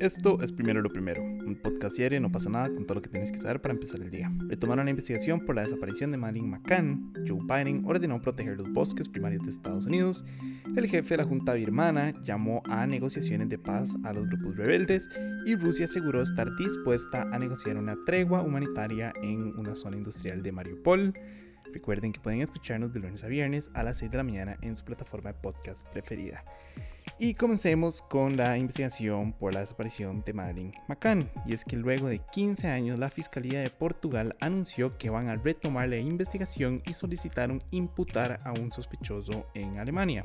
Esto es Primero lo Primero, un podcast diario, no pasa nada con todo lo que tienes que saber para empezar el día. Retomaron la investigación por la desaparición de Madeleine McCann, Joe Biden ordenó proteger los bosques primarios de Estados Unidos, el jefe de la Junta Birmana llamó a negociaciones de paz a los grupos rebeldes y Rusia aseguró estar dispuesta a negociar una tregua humanitaria en una zona industrial de Mariupol. Recuerden que pueden escucharnos de lunes a viernes a las 6 de la mañana en su plataforma de podcast preferida. Y comencemos con la investigación por la desaparición de Madeleine McCann. Y es que luego de 15 años la Fiscalía de Portugal anunció que van a retomar la investigación y solicitaron imputar a un sospechoso en Alemania.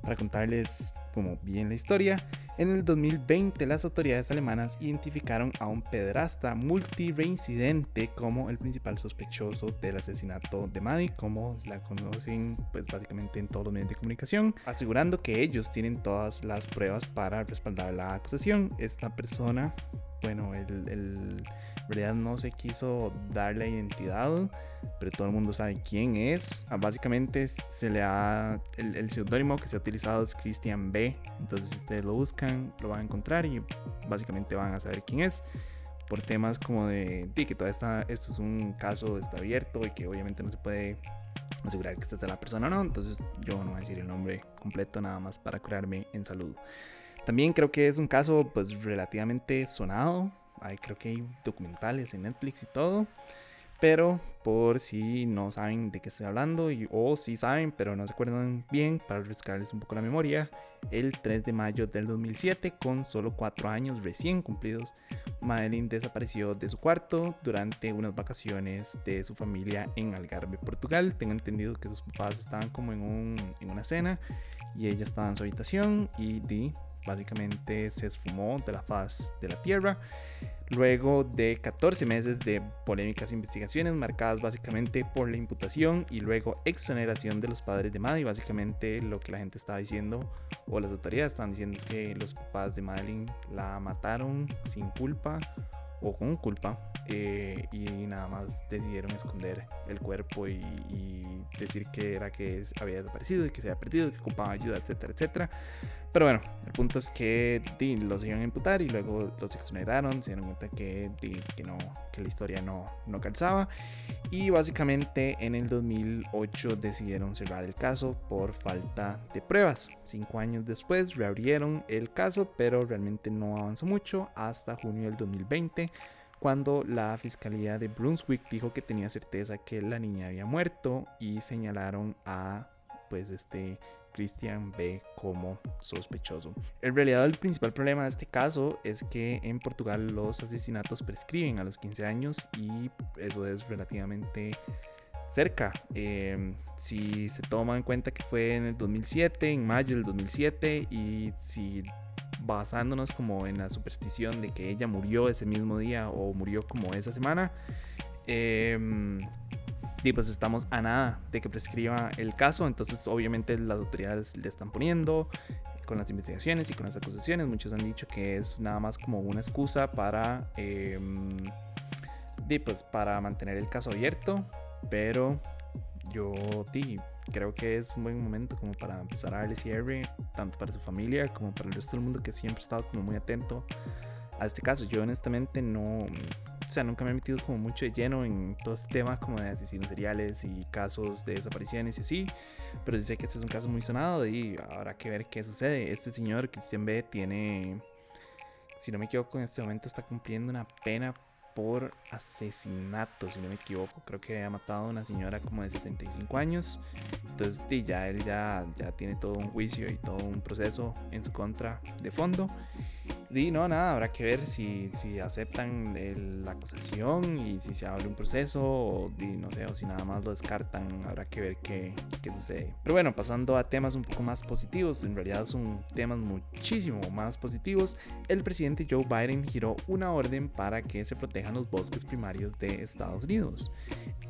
Para contarles como bien la historia, en el 2020 las autoridades alemanas identificaron a un pederasta multireincidente como el principal sospechoso del asesinato de Maddie, como la conocen pues básicamente en todos los medios de comunicación, asegurando que ellos tienen todas las pruebas para respaldar la acusación. Esta persona, bueno, el realidad no se quiso dar la identidad, pero todo el mundo sabe quién es. Ah, básicamente se le ha, el, el seudónimo que se ha utilizado es Christian B. Entonces si ustedes lo buscan, lo van a encontrar y básicamente van a saber quién es. Por temas como de, que todo esto es un caso, está abierto y que obviamente no se puede asegurar que esta sea la persona o no. Entonces yo no voy a decir el nombre completo nada más para curarme en salud. También creo que es un caso pues relativamente sonado creo que hay documentales en Netflix y todo. Pero por si no saben de qué estoy hablando y, o si saben pero no se acuerdan bien, para refrescarles un poco la memoria, el 3 de mayo del 2007, con solo 4 años recién cumplidos, Madeline desapareció de su cuarto durante unas vacaciones de su familia en Algarve, Portugal. Tengo entendido que sus papás estaban como en, un, en una cena y ella estaba en su habitación y di, básicamente se esfumó de la faz de la tierra. Luego de 14 meses de polémicas investigaciones marcadas básicamente por la imputación y luego exoneración de los padres de Madeline, básicamente lo que la gente estaba diciendo o las autoridades estaban diciendo es que los papás de Madeline la mataron sin culpa o con culpa eh, y nada más decidieron esconder el cuerpo y, decir que era que había desaparecido y que se había perdido, que ocupaba ayuda, etcétera, etcétera. Pero bueno, el punto es que los iban a imputar y luego los exoneraron, se dieron cuenta que, que, no, que la historia no, no calzaba y básicamente en el 2008 decidieron cerrar el caso por falta de pruebas. Cinco años después reabrieron el caso, pero realmente no avanzó mucho hasta junio del 2020 cuando la fiscalía de Brunswick dijo que tenía certeza que la niña había muerto y señalaron a pues este Christian B como sospechoso. En realidad el principal problema de este caso es que en Portugal los asesinatos prescriben a los 15 años y eso es relativamente cerca. Em, si se toma en cuenta que fue en el 2007, en mayo del 2007, y si basándonos como en la superstición de que ella murió ese mismo día o murió como esa semana, eh, y pues estamos a nada de que prescriba el caso, entonces obviamente las autoridades le están poniendo con las investigaciones y con las acusaciones. Muchos han dicho que es nada más como una excusa para, eh, pues, para mantener el caso abierto, pero yo di, creo que es un buen momento como para empezar a darle cierre, tanto para su familia como para el resto del mundo que siempre ha estado como muy atento a este caso. Yo honestamente no, o sea, nunca me he metido como mucho de lleno en todo este tema como de asesinos seriales y casos de desapariciones y así, pero sí sé que este es un caso muy sonado y habrá que ver qué sucede. Este señor, Christian B, tiene, si no me equivoco, en este momento está cumpliendo una pena por asesinato, si no me equivoco. Creo que ha matado a una señora como de 65 años. Entonces, ya él ya, ya tiene todo un juicio y todo un proceso en su contra de fondo. Y no, nada, habrá que ver si, si aceptan la acusación y si se abre un proceso o no sé, o si nada más lo descartan, habrá que ver qué, qué, sucede. Pero bueno, pasando a temas un poco más positivos, en realidad son temas muchísimo más positivos, el presidente Joe Biden giró una orden para que se protejan los bosques primarios de Estados Unidos.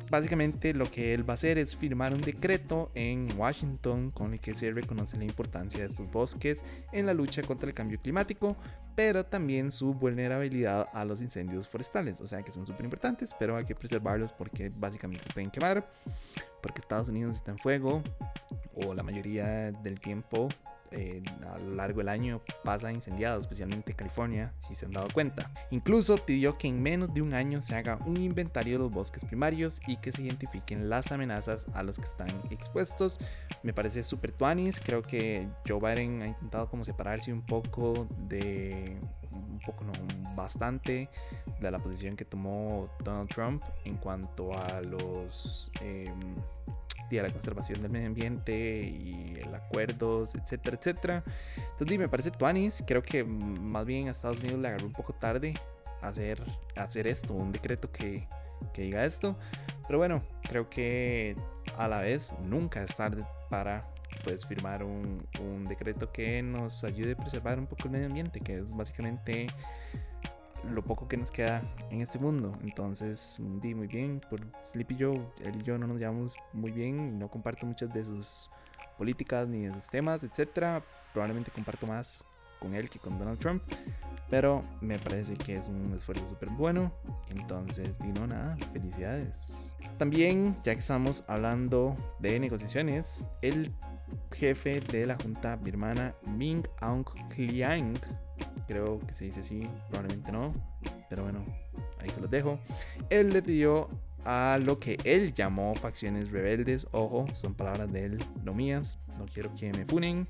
Básicamente lo que él va a hacer es firmar un decreto en Washington con el que se reconoce la importancia de estos bosques en la lucha contra el cambio climático, pero también su vulnerabilidad a los incendios forestales, o sea que son súper importantes, pero hay que preservarlos porque básicamente se pueden quemar, porque Estados Unidos está en fuego, o la mayoría del tiempo eh, a lo largo del año pasa incendiado, especialmente en California, si se han dado cuenta. Incluso pidió que en menos de un año se haga un inventario de los bosques primarios y que se identifiquen las amenazas a los que están expuestos. Me parece súper tuanis, creo que Joe Biden ha intentado como separarse un poco de un poco, no, bastante de la posición que tomó Donald Trump en cuanto a los eh, a la conservación del medio ambiente y el acuerdos, etcétera, etcétera. Entonces, me parece tuanis. Creo que más bien a Estados Unidos le agarró un poco tarde hacer, hacer esto, un decreto que, que diga esto. Pero bueno, creo que a la vez nunca es tarde para pues firmar un, un, decreto que nos ayude a preservar un poco el medio ambiente, que es básicamente lo poco que nos queda en este mundo. Entonces, di muy bien por Sleepy Joe. Él y yo no nos llevamos muy bien no comparto muchas de sus políticas ni de sus temas, etcétera. Probablemente comparto más con él que con Donald Trump. Pero me parece que es un esfuerzo súper bueno. Entonces, di no, nada, felicidades. También, ya que estamos hablando de negociaciones, el jefe de la junta birmana Ming Aung Hlaing creo que se dice así, probablemente no, pero bueno, ahí se los dejo. Él le pidió a lo que él llamó facciones rebeldes, ojo, son palabras de él, no mías, no quiero que me funen,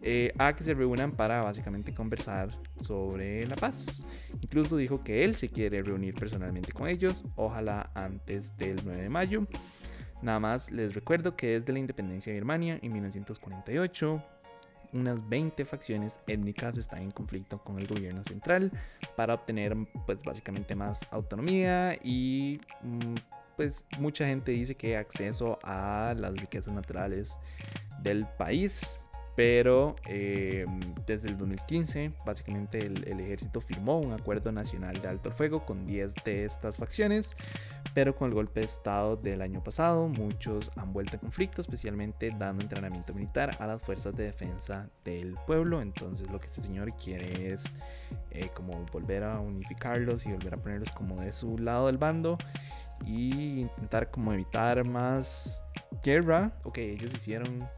eh, a que se reúnan para básicamente conversar sobre la paz. Incluso dijo que él se quiere reunir personalmente con ellos, ojalá antes del 9 de mayo. Nada más les recuerdo que desde la independencia de Birmania en 1948, unas 20 facciones étnicas están en conflicto con el gobierno central para obtener pues básicamente más autonomía y mm, pues mucha gente dice que acceso a las riquezas naturales del país pero eh, desde el 2015 básicamente el, el, ejército firmó un acuerdo nacional de alto fuego con 10 de estas facciones, pero con el golpe de estado del año pasado muchos han vuelto a conflicto, especialmente dando entrenamiento militar a las fuerzas de defensa del pueblo, entonces lo que este señor quiere es eh, como volver a unificarlos y volver a ponerlos como de su lado del bando y intentar como evitar más guerra. Ok, ellos hicieron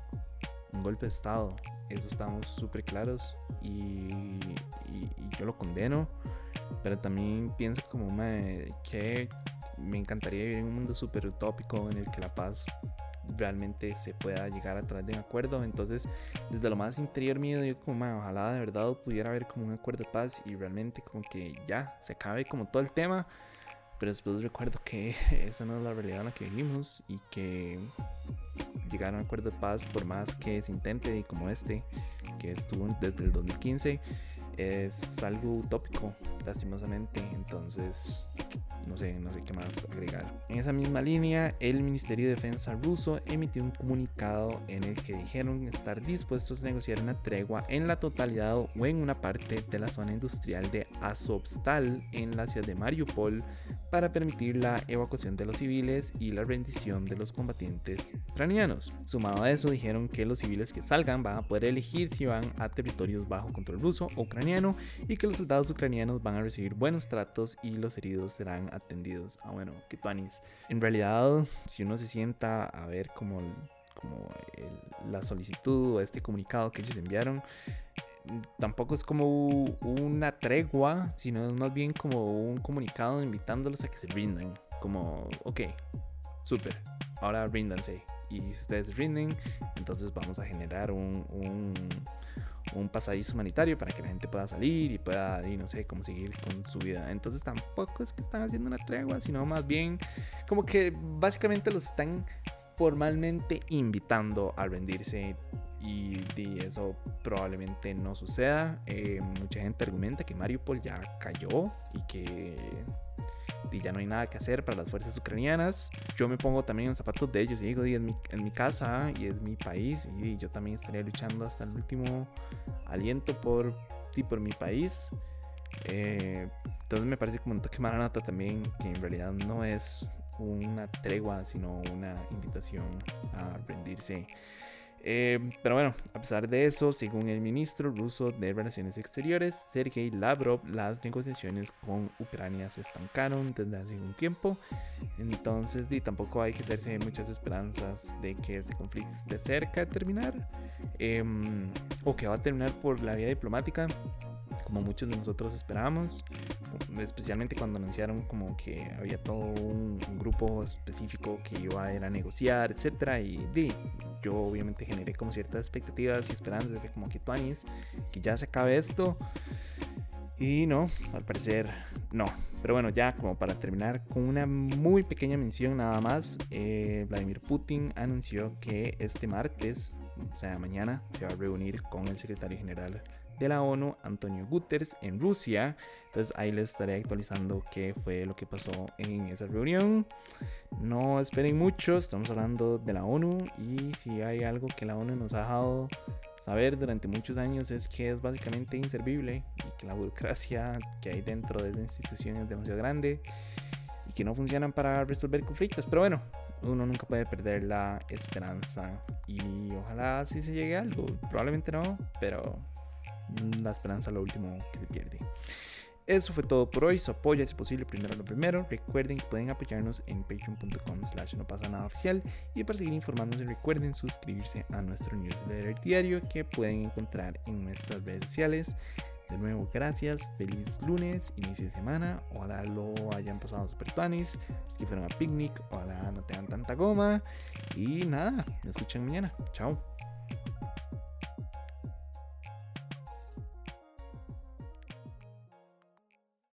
un golpe de Estado. Eso estamos súper claros y, yo lo condeno. Pero también pienso como que me encantaría vivir en un mundo súper utópico en el que la paz realmente se pueda llegar a través de un acuerdo. Entonces, desde lo más interior mío, digo como, ojalá de verdad pudiera haber como un acuerdo de paz y realmente como que ya se acabe como todo el tema. Pero después recuerdo que esa no es la realidad en la que vivimos y que llegar a un acuerdo de paz, por más que se intente, y como este, que estuvo desde el 2015, es algo utópico, lastimosamente. Entonces, no sé, no sé qué más agregar. En esa misma línea, el Ministerio de Defensa ruso emitió un comunicado en el que dijeron estar dispuestos a negociar una tregua en la totalidad o en una parte de la zona industrial de Azovstal en la ciudad de Mariupol para permitir la evacuación de los civiles y la rendición de los combatientes ucranianos. Sumado a eso, dijeron que los civiles que salgan van a poder elegir si van a territorios bajo control ruso o ucraniano y que los soldados ucranianos van a recibir buenos tratos y los heridos serán atendidos. Ah, bueno, que tuanis. En realidad, si uno se sienta a ver como, como la solicitud o este comunicado que ellos enviaron, tampoco es como una tregua, sino es más bien como un comunicado invitándolos a que se rindan. Como, ok, súper, ahora ríndanse. Y si ustedes rinden, entonces vamos a generar un, un un pasadizo humanitario para que la gente pueda salir y pueda, y no sé, cómo seguir con su vida. Entonces tampoco es que están haciendo una tregua, sino más bien como que básicamente los están formalmente invitando a rendirse y, eso probablemente no suceda. Eh, mucha gente argumenta que Mariupol ya cayó y que y ya no hay nada que hacer para las fuerzas ucranianas. Yo me pongo también en los zapatos de ellos y digo, en mi, en mi casa y es mi país y yo también estaría luchando hasta el último aliento por, y por mi país. Eh, entonces me parece como un toque maranata también, que en realidad no es una tregua, sino una invitación a rendirse. Eh, pero bueno, a pesar de eso, según el ministro ruso de Relaciones Exteriores, Sergei Lavrov, las negociaciones con Ucrania se estancaron desde hace un tiempo. Entonces, tampoco hay que hacerse muchas esperanzas de que este conflicto esté cerca de terminar em, o que va a terminar por la vía diplomática como muchos de nosotros esperábamos, especialmente cuando anunciaron como que había todo un, grupo específico que iba a ir a negociar, etcétera, y yo obviamente generé como ciertas expectativas y esperanzas de como que Tuanis, que ya se acabe esto. Y no, al parecer no. Pero bueno, ya como para terminar con una muy pequeña mención nada más, eh, Vladimir Putin anunció que este martes, o sea, mañana, se va a reunir con el secretario general de la ONU, Antonio Guterres, en Rusia. Entonces ahí les estaré actualizando qué fue lo que pasó en esa reunión. No esperen mucho, estamos hablando de la ONU y si hay algo que la ONU nos ha dejado saber durante muchos años es que es básicamente inservible y que la burocracia que hay dentro de esa institución es demasiado grande y que no funcionan para resolver conflictos. Pero bueno, uno nunca puede perder la esperanza y ojalá sí se llegue a algo. Probablemente no, pero la esperanza lo último que se pierde. Eso fue todo por hoy. Su apoyo es posible primero lo primero. Recuerden que pueden apoyarnos en patreon.com slash no pasa nada oficial. Y para seguir informándose recuerden suscribirse a nuestro newsletter diario que pueden encontrar en nuestras redes sociales. De nuevo, gracias. Feliz lunes, inicio de semana. Ojalá lo hayan pasado super tuanis. Si fueron a picnic, ojalá no tengan tanta goma. Y nada, me escuchan mañana. Chao.